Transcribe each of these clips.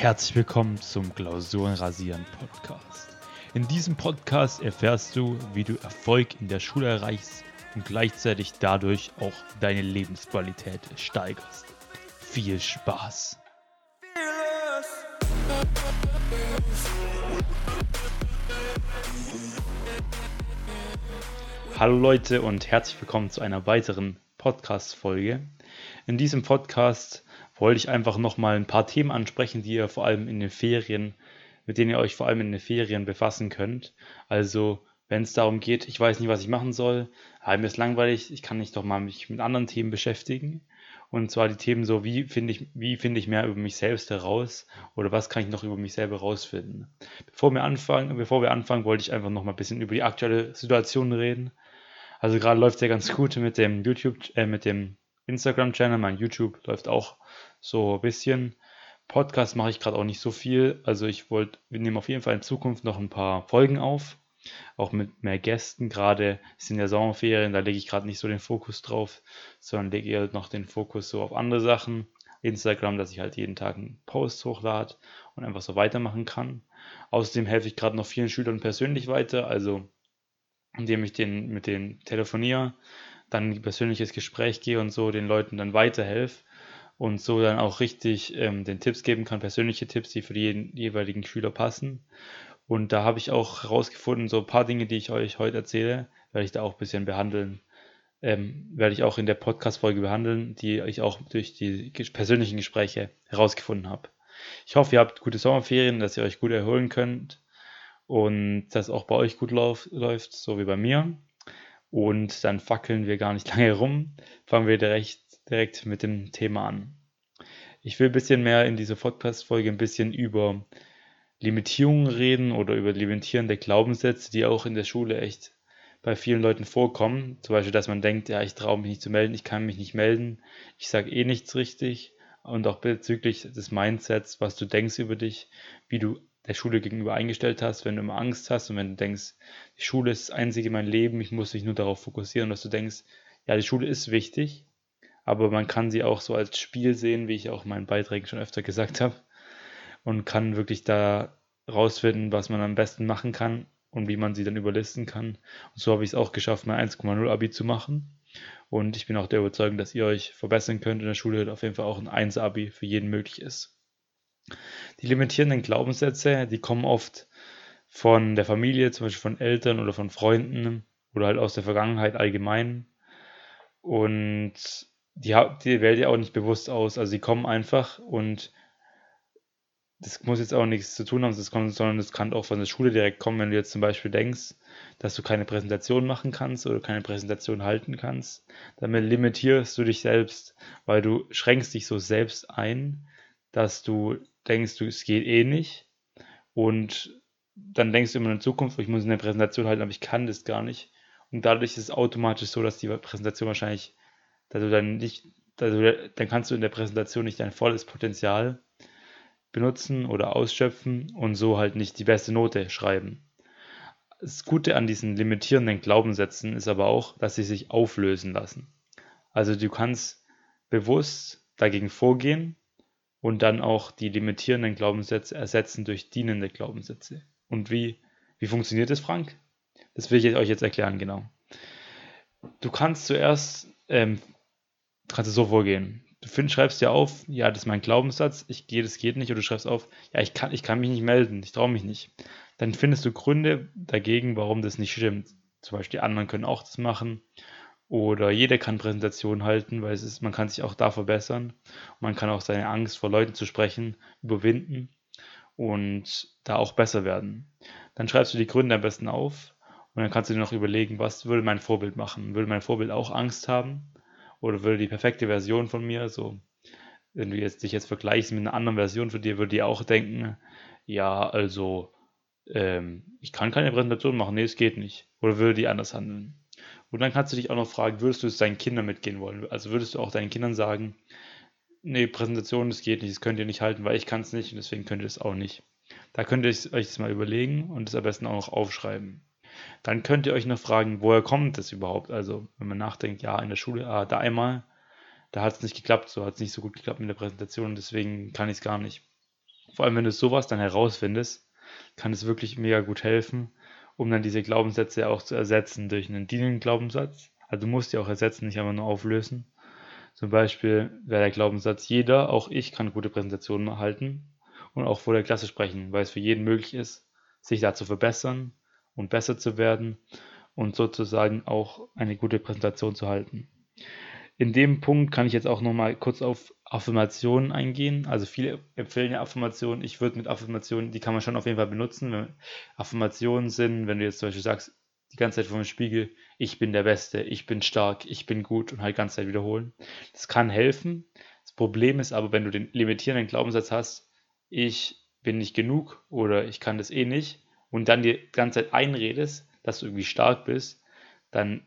Herzlich willkommen zum Klausurenrasieren Podcast. In diesem Podcast erfährst du, wie du Erfolg in der Schule erreichst und gleichzeitig dadurch auch deine Lebensqualität steigerst. Viel Spaß! Hallo Leute und herzlich willkommen zu einer weiteren Podcast-Folge. In diesem Podcast wollte ich einfach nochmal ein paar Themen ansprechen, die ihr vor allem in den Ferien, mit denen ihr euch vor allem in den Ferien befassen könnt. Also, wenn es darum geht, ich weiß nicht, was ich machen soll, ah, mir ist langweilig, ich kann nicht doch mal mich mit anderen Themen beschäftigen. Und zwar die Themen so, wie finde ich, wie finde ich mehr über mich selbst heraus oder was kann ich noch über mich selber herausfinden. Bevor wir anfangen, bevor wir anfangen, wollte ich einfach noch mal ein bisschen über die aktuelle Situation reden. Also gerade läuft es ja ganz gut mit dem YouTube, äh, mit dem Instagram-Channel, mein YouTube läuft auch so ein bisschen. Podcast mache ich gerade auch nicht so viel. Also ich wollte, wir nehmen auf jeden Fall in Zukunft noch ein paar Folgen auf. Auch mit mehr Gästen. Gerade sind ja Sommerferien, da lege ich gerade nicht so den Fokus drauf, sondern lege eher noch den Fokus so auf andere Sachen. Instagram, dass ich halt jeden Tag einen Post hochlade und einfach so weitermachen kann. Außerdem helfe ich gerade noch vielen Schülern persönlich weiter, also indem ich den mit denen telefoniere, dann ein persönliches Gespräch gehe und so den Leuten dann weiterhelfe und so dann auch richtig ähm, den Tipps geben kann, persönliche Tipps, die für die jeweiligen Schüler passen. Und da habe ich auch herausgefunden, so ein paar Dinge, die ich euch heute erzähle, werde ich da auch ein bisschen behandeln. Ähm, werde ich auch in der Podcast-Folge behandeln, die ich auch durch die persönlichen Gespräche herausgefunden habe. Ich hoffe, ihr habt gute Sommerferien, dass ihr euch gut erholen könnt und dass auch bei euch gut läuft, so wie bei mir. Und dann fackeln wir gar nicht lange rum, fangen wir direkt direkt mit dem Thema an. Ich will ein bisschen mehr in dieser Podcast-Folge ein bisschen über Limitierungen reden oder über limitierende Glaubenssätze, die auch in der Schule echt bei vielen Leuten vorkommen. Zum Beispiel, dass man denkt, ja, ich traue mich nicht zu melden, ich kann mich nicht melden, ich sage eh nichts richtig. Und auch bezüglich des Mindsets, was du denkst über dich, wie du der Schule gegenüber eingestellt hast, wenn du immer Angst hast und wenn du denkst, die Schule ist das einzige mein Leben, ich muss mich nur darauf fokussieren, dass du denkst, ja, die Schule ist wichtig, aber man kann sie auch so als Spiel sehen, wie ich auch in meinen Beiträgen schon öfter gesagt habe. Und kann wirklich da rausfinden, was man am besten machen kann und wie man sie dann überlisten kann. Und so habe ich es auch geschafft, mein 1,0 Abi zu machen. Und ich bin auch der Überzeugung, dass ihr euch verbessern könnt in der Schule, auf jeden Fall auch ein 1 Abi für jeden möglich ist. Die limitierenden Glaubenssätze, die kommen oft von der Familie, zum Beispiel von Eltern oder von Freunden oder halt aus der Vergangenheit allgemein. Und die, die wählt ihr auch nicht bewusst aus. Also sie kommen einfach und das muss jetzt auch nichts zu tun haben, das kommt, sondern das kann auch von der Schule direkt kommen, wenn du jetzt zum Beispiel denkst, dass du keine Präsentation machen kannst oder keine Präsentation halten kannst. Damit limitierst du dich selbst, weil du schränkst dich so selbst ein, dass du denkst, du, es geht eh nicht. Und dann denkst du immer in Zukunft, ich muss eine Präsentation halten, aber ich kann das gar nicht. Und dadurch ist es automatisch so, dass die Präsentation wahrscheinlich dass du dann nicht, du, dann kannst du in der Präsentation nicht dein volles Potenzial benutzen oder ausschöpfen und so halt nicht die beste Note schreiben. Das Gute an diesen limitierenden Glaubenssätzen ist aber auch, dass sie sich auflösen lassen. Also du kannst bewusst dagegen vorgehen und dann auch die limitierenden Glaubenssätze ersetzen durch dienende Glaubenssätze. Und wie, wie funktioniert das, Frank? Das will ich euch jetzt erklären, genau. Du kannst zuerst ähm, kannst du so vorgehen. Du find, schreibst dir auf, ja, das ist mein Glaubenssatz, ich gehe, das geht nicht, oder du schreibst auf, ja, ich kann, ich kann mich nicht melden, ich traue mich nicht. Dann findest du Gründe dagegen, warum das nicht stimmt. Zum Beispiel die anderen können auch das machen. Oder jeder kann Präsentationen halten, weil es ist, man kann sich auch da verbessern. Man kann auch seine Angst vor Leuten zu sprechen überwinden und da auch besser werden. Dann schreibst du die Gründe am besten auf und dann kannst du dir noch überlegen, was würde mein Vorbild machen? Würde mein Vorbild auch Angst haben? oder würde die perfekte Version von mir, so, wenn du jetzt dich jetzt vergleichst mit einer anderen Version von dir, würde die auch denken, ja, also, ähm, ich kann keine Präsentation machen, nee, es geht nicht. Oder würde die anders handeln? Und dann kannst du dich auch noch fragen, würdest du es deinen Kindern mitgehen wollen? Also würdest du auch deinen Kindern sagen, nee, Präsentation, das geht nicht, das könnt ihr nicht halten, weil ich kann es nicht und deswegen könnt ihr es auch nicht. Da könnt ihr euch das mal überlegen und es am besten auch noch aufschreiben. Dann könnt ihr euch noch fragen, woher kommt das überhaupt? Also, wenn man nachdenkt, ja, in der Schule, ah, da einmal, da hat es nicht geklappt, so hat es nicht so gut geklappt mit der Präsentation, deswegen kann ich es gar nicht. Vor allem, wenn du sowas dann herausfindest, kann es wirklich mega gut helfen, um dann diese Glaubenssätze auch zu ersetzen durch einen dienenden Glaubenssatz. Also du musst die auch ersetzen, nicht einfach nur auflösen. Zum Beispiel wäre der Glaubenssatz, jeder, auch ich, kann gute Präsentationen halten und auch vor der Klasse sprechen, weil es für jeden möglich ist, sich da zu verbessern und besser zu werden und sozusagen auch eine gute Präsentation zu halten. In dem Punkt kann ich jetzt auch nochmal kurz auf Affirmationen eingehen. Also viele empfehlen ja Affirmationen. Ich würde mit Affirmationen, die kann man schon auf jeden Fall benutzen. Affirmationen sind, wenn du jetzt zum Beispiel sagst, die ganze Zeit vor dem Spiegel, ich bin der Beste, ich bin stark, ich bin gut und halt die ganze Zeit wiederholen. Das kann helfen. Das Problem ist aber, wenn du den limitierenden Glaubenssatz hast, ich bin nicht genug oder ich kann das eh nicht und dann die ganze Zeit einredest, dass du irgendwie stark bist, dann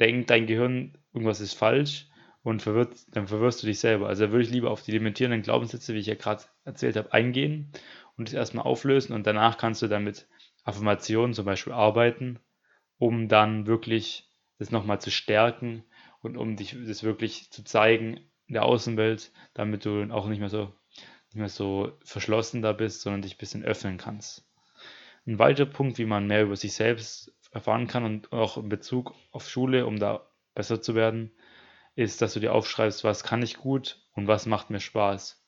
denkt dein Gehirn, irgendwas ist falsch und verwirrt, dann verwirrst du dich selber. Also würde ich lieber auf die limitierenden Glaubenssätze, wie ich ja gerade erzählt habe, eingehen und das erstmal auflösen und danach kannst du dann mit Affirmationen zum Beispiel arbeiten, um dann wirklich das nochmal zu stärken und um dich das wirklich zu zeigen in der Außenwelt, damit du auch nicht mehr so nicht mehr so verschlossen da bist, sondern dich ein bisschen öffnen kannst. Ein weiterer Punkt, wie man mehr über sich selbst erfahren kann und auch in Bezug auf Schule, um da besser zu werden, ist, dass du dir aufschreibst, was kann ich gut und was macht mir Spaß.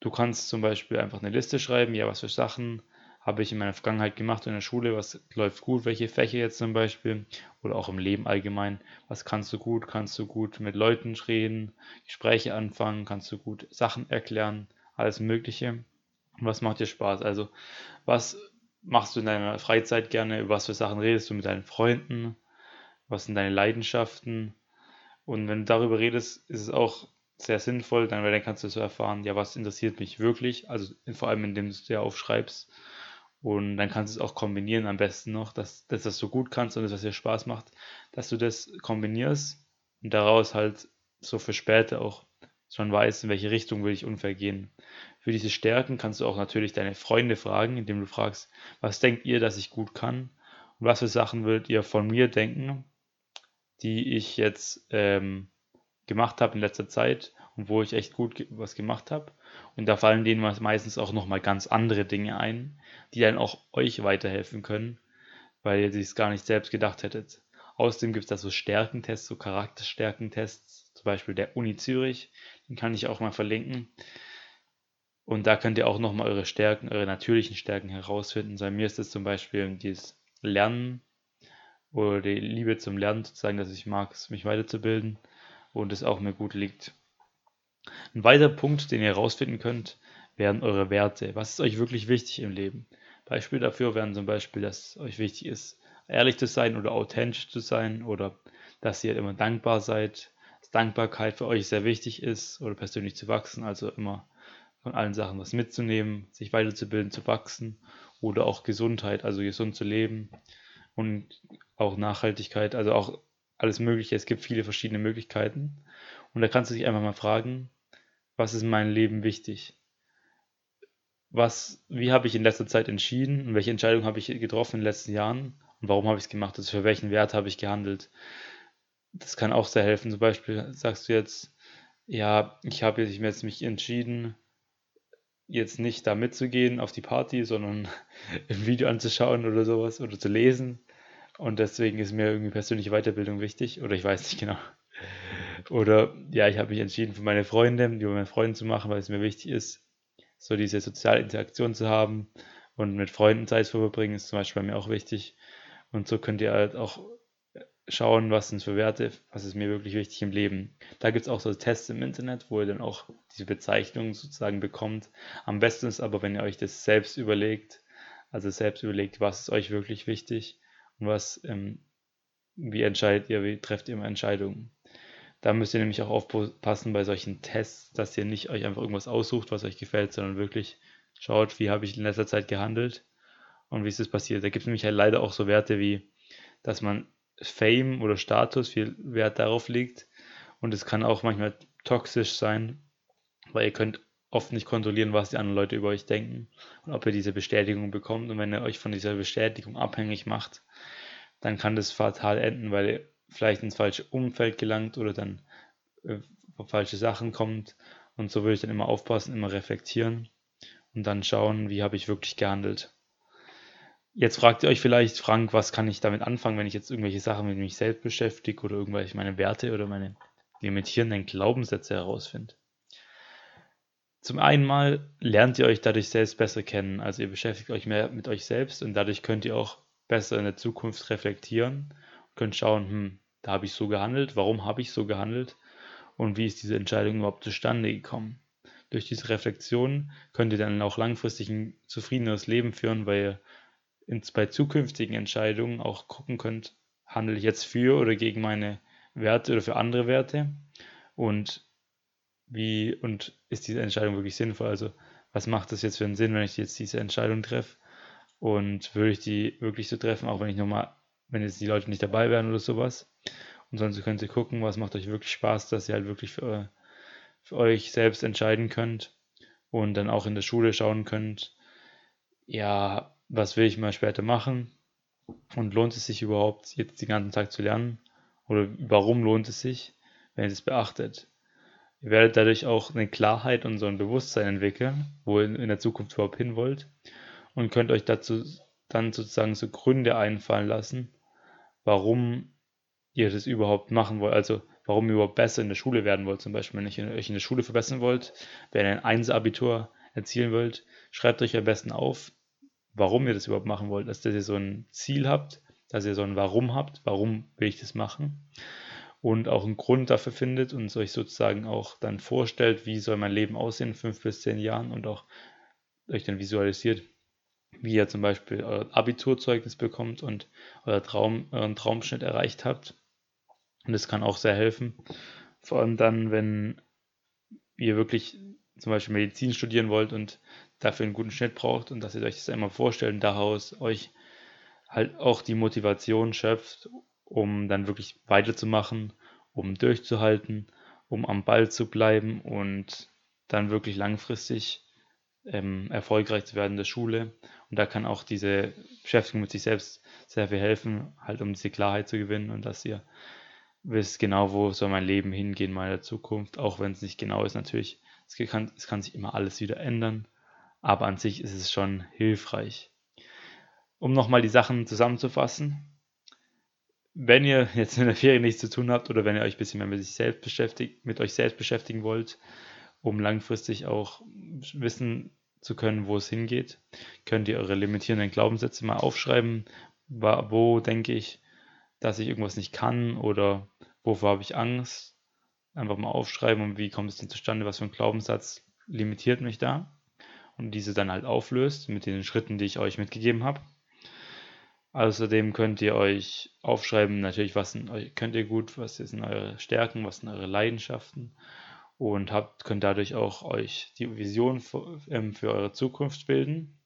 Du kannst zum Beispiel einfach eine Liste schreiben, ja, was für Sachen habe ich in meiner Vergangenheit gemacht in der Schule, was läuft gut, welche Fächer jetzt zum Beispiel oder auch im Leben allgemein, was kannst du gut, kannst du gut mit Leuten reden, Gespräche anfangen, kannst du gut Sachen erklären, alles Mögliche. Und was macht dir Spaß? Also, was machst du in deiner Freizeit gerne? Über was für Sachen redest du mit deinen Freunden? Was sind deine Leidenschaften? Und wenn du darüber redest, ist es auch sehr sinnvoll, dann, weil dann kannst du so erfahren, ja, was interessiert mich wirklich? Also vor allem, indem du es dir aufschreibst. Und dann kannst du es auch kombinieren, am besten noch, dass, dass das so gut kannst und das, was dir Spaß macht, dass du das kombinierst und daraus halt so für später auch schon weißt, in welche Richtung will ich ungefähr gehen. Für diese Stärken kannst du auch natürlich deine Freunde fragen, indem du fragst, was denkt ihr, dass ich gut kann? Und was für Sachen würdet ihr von mir denken, die ich jetzt ähm, gemacht habe in letzter Zeit und wo ich echt gut was gemacht habe. Und da fallen denen meistens auch nochmal ganz andere Dinge ein, die dann auch euch weiterhelfen können, weil ihr es gar nicht selbst gedacht hättet. Außerdem gibt es da so Stärkentests, so Charakterstärkentests, zum Beispiel der Uni Zürich, den kann ich auch mal verlinken. Und da könnt ihr auch nochmal eure Stärken, eure natürlichen Stärken herausfinden. Bei mir ist es zum Beispiel dieses Lernen oder die Liebe zum Lernen, sozusagen, dass ich mag, mich weiterzubilden und es auch mir gut liegt. Ein weiterer Punkt, den ihr herausfinden könnt, wären eure Werte. Was ist euch wirklich wichtig im Leben? Beispiel dafür wären zum Beispiel, dass euch wichtig ist, ehrlich zu sein oder authentisch zu sein oder dass ihr immer dankbar seid, dass Dankbarkeit für euch sehr wichtig ist oder persönlich zu wachsen, also immer von allen Sachen was mitzunehmen, sich weiterzubilden, zu wachsen oder auch Gesundheit, also gesund zu leben und auch Nachhaltigkeit, also auch alles Mögliche. Es gibt viele verschiedene Möglichkeiten und da kannst du dich einfach mal fragen, was ist in meinem Leben wichtig? Was, wie habe ich in letzter Zeit entschieden und welche Entscheidung habe ich getroffen in den letzten Jahren und warum habe ich es gemacht? Also für welchen Wert habe ich gehandelt? Das kann auch sehr helfen. Zum Beispiel sagst du jetzt, ja, ich habe jetzt mich entschieden, jetzt nicht da mitzugehen auf die Party, sondern ein Video anzuschauen oder sowas oder zu lesen. Und deswegen ist mir irgendwie persönliche Weiterbildung wichtig oder ich weiß nicht genau. Oder ja, ich habe mich entschieden für meine Freunde, die mit meinen Freunden zu machen, weil es mir wichtig ist, so diese soziale Interaktion zu haben und mit Freunden Zeit zu verbringen, ist zum Beispiel bei mir auch wichtig. Und so könnt ihr halt auch schauen, was sind für Werte, was ist mir wirklich wichtig im Leben. Da gibt es auch so Tests im Internet, wo ihr dann auch diese Bezeichnung sozusagen bekommt. Am besten ist aber, wenn ihr euch das selbst überlegt, also selbst überlegt, was ist euch wirklich wichtig und was, ähm, wie entscheidet ihr, wie trefft ihr immer Entscheidungen. Da müsst ihr nämlich auch aufpassen bei solchen Tests, dass ihr nicht euch einfach irgendwas aussucht, was euch gefällt, sondern wirklich schaut, wie habe ich in letzter Zeit gehandelt und wie ist es passiert. Da gibt es nämlich halt leider auch so Werte wie, dass man Fame oder Status viel Wert darauf legt und es kann auch manchmal toxisch sein, weil ihr könnt oft nicht kontrollieren, was die anderen Leute über euch denken und ob ihr diese Bestätigung bekommt und wenn ihr euch von dieser Bestätigung abhängig macht, dann kann das fatal enden, weil ihr vielleicht ins falsche Umfeld gelangt oder dann äh, falsche Sachen kommt. Und so würde ich dann immer aufpassen, immer reflektieren und dann schauen, wie habe ich wirklich gehandelt. Jetzt fragt ihr euch vielleicht, Frank, was kann ich damit anfangen, wenn ich jetzt irgendwelche Sachen mit mich selbst beschäftige oder irgendwelche meine Werte oder meine limitierenden Glaubenssätze herausfinde. Zum einen mal lernt ihr euch dadurch selbst besser kennen, also ihr beschäftigt euch mehr mit euch selbst und dadurch könnt ihr auch besser in der Zukunft reflektieren könnt schauen, hm, da habe ich so gehandelt, warum habe ich so gehandelt und wie ist diese Entscheidung überhaupt zustande gekommen. Durch diese Reflexion könnt ihr dann auch langfristig ein zufriedeneres Leben führen, weil ihr ins, bei zukünftigen Entscheidungen auch gucken könnt, handle ich jetzt für oder gegen meine Werte oder für andere Werte und wie und ist diese Entscheidung wirklich sinnvoll? Also was macht das jetzt für einen Sinn, wenn ich jetzt diese Entscheidung treffe und würde ich die wirklich so treffen, auch wenn ich nochmal, wenn jetzt die Leute nicht dabei wären oder sowas. Und sonst könnt ihr gucken, was macht euch wirklich Spaß, dass ihr halt wirklich für, für euch selbst entscheiden könnt und dann auch in der Schule schauen könnt, ja, was will ich mal später machen und lohnt es sich überhaupt, jetzt den ganzen Tag zu lernen oder warum lohnt es sich, wenn ihr es beachtet. Ihr werdet dadurch auch eine Klarheit und so ein Bewusstsein entwickeln, wo ihr in der Zukunft überhaupt hin wollt und könnt euch dazu dann sozusagen so Gründe einfallen lassen, warum ihr das überhaupt machen wollt. Also warum ihr überhaupt besser in der Schule werden wollt. Zum Beispiel, wenn ihr euch in der Schule verbessern wollt, wenn ihr ein 1-Abitur erzielen wollt, schreibt euch am besten auf, warum ihr das überhaupt machen wollt, dass ihr so ein Ziel habt, dass ihr so ein Warum habt, warum will ich das machen und auch einen Grund dafür findet und euch sozusagen auch dann vorstellt, wie soll mein Leben aussehen in fünf bis zehn Jahren und auch euch dann visualisiert, wie ihr zum Beispiel euer Abiturzeugnis bekommt und euer Traum, euren Traumschnitt erreicht habt. Und das kann auch sehr helfen. Vor allem dann, wenn ihr wirklich zum Beispiel Medizin studieren wollt und dafür einen guten Schnitt braucht und dass ihr euch das einmal vorstellt und daraus euch halt auch die Motivation schöpft, um dann wirklich weiterzumachen, um durchzuhalten, um am Ball zu bleiben und dann wirklich langfristig ähm, erfolgreich zu werden in der Schule. Und da kann auch diese Beschäftigung mit sich selbst sehr viel helfen, halt um diese Klarheit zu gewinnen und dass ihr wisst genau, wo soll mein Leben hingehen, meine Zukunft, auch wenn es nicht genau ist natürlich. Es kann, es kann sich immer alles wieder ändern aber an sich ist es schon hilfreich. Um nochmal die Sachen zusammenzufassen, wenn ihr jetzt in der Ferien nichts zu tun habt oder wenn ihr euch ein bisschen mehr mit, sich selbst beschäftigt, mit euch selbst beschäftigen wollt, um langfristig auch wissen zu können, wo es hingeht, könnt ihr eure limitierenden Glaubenssätze mal aufschreiben. Wo denke ich, dass ich irgendwas nicht kann oder wovor habe ich Angst? Einfach mal aufschreiben und wie kommt es denn zustande, was für ein Glaubenssatz limitiert mich da? Und diese dann halt auflöst mit den Schritten, die ich euch mitgegeben habe. Außerdem könnt ihr euch aufschreiben, natürlich, was sind, könnt ihr gut, was sind eure Stärken, was sind eure Leidenschaften und habt, könnt dadurch auch euch die Vision für, ähm, für eure Zukunft bilden.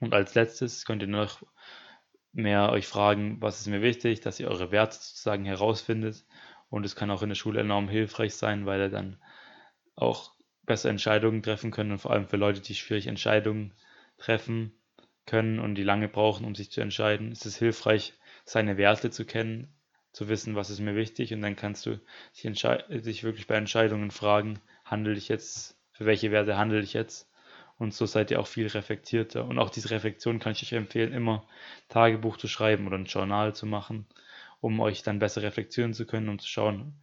Und als letztes könnt ihr noch mehr euch fragen, was ist mir wichtig, dass ihr eure Werte sozusagen herausfindet. Und es kann auch in der Schule enorm hilfreich sein, weil ihr dann auch besser Entscheidungen treffen können und vor allem für Leute, die schwierig Entscheidungen treffen können und die lange brauchen, um sich zu entscheiden, ist es hilfreich, seine Werte zu kennen, zu wissen, was ist mir wichtig und dann kannst du dich, dich wirklich bei Entscheidungen fragen, handle ich jetzt, für welche Werte handle ich jetzt? Und so seid ihr auch viel reflektierter. Und auch diese Reflexion kann ich euch empfehlen, immer Tagebuch zu schreiben oder ein Journal zu machen, um euch dann besser reflektieren zu können, um zu schauen,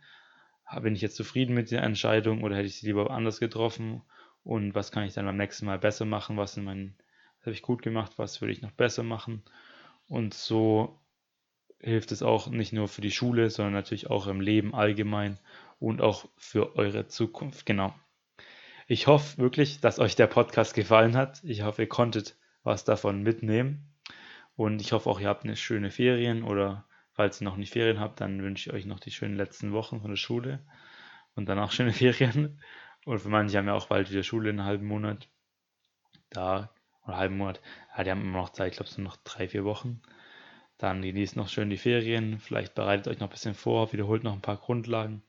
bin ich jetzt zufrieden mit der Entscheidung oder hätte ich sie lieber anders getroffen und was kann ich dann beim nächsten Mal besser machen, was in meinen, was habe ich gut gemacht, was würde ich noch besser machen und so hilft es auch nicht nur für die Schule, sondern natürlich auch im Leben allgemein und auch für eure Zukunft. Genau. Ich hoffe wirklich, dass euch der Podcast gefallen hat. Ich hoffe, ihr konntet was davon mitnehmen. Und ich hoffe auch, ihr habt eine schöne Ferien oder Falls ihr noch nicht Ferien habt, dann wünsche ich euch noch die schönen letzten Wochen von der Schule und danach schöne Ferien. Und für manche haben ja auch bald wieder Schule in einem halben Monat. Da, oder halben Monat. Ja, die haben immer noch Zeit, ich glaube, es sind noch drei, vier Wochen. Dann genießt noch schön die Ferien. Vielleicht bereitet euch noch ein bisschen vor, wiederholt noch ein paar Grundlagen.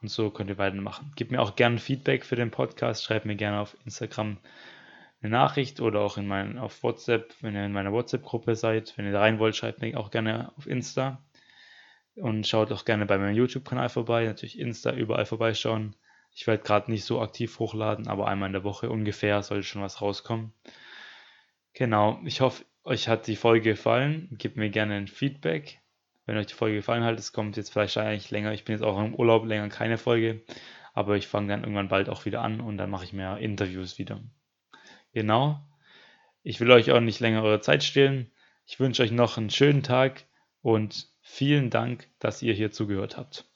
Und so könnt ihr weitermachen. Gebt mir auch gerne Feedback für den Podcast. Schreibt mir gerne auf Instagram eine Nachricht oder auch in mein, auf WhatsApp, wenn ihr in meiner WhatsApp-Gruppe seid. Wenn ihr da rein wollt, schreibt mir auch gerne auf Insta. Und schaut auch gerne bei meinem YouTube-Kanal vorbei. Natürlich Insta, überall vorbeischauen. Ich werde gerade nicht so aktiv hochladen, aber einmal in der Woche ungefähr sollte schon was rauskommen. Genau, ich hoffe, euch hat die Folge gefallen. Gebt mir gerne ein Feedback. Wenn euch die Folge gefallen hat, es kommt jetzt vielleicht eigentlich länger. Ich bin jetzt auch im Urlaub länger keine Folge, aber ich fange dann irgendwann bald auch wieder an und dann mache ich mehr Interviews wieder. Genau. Ich will euch auch nicht länger eure Zeit stehlen. Ich wünsche euch noch einen schönen Tag und vielen Dank, dass ihr hier zugehört habt.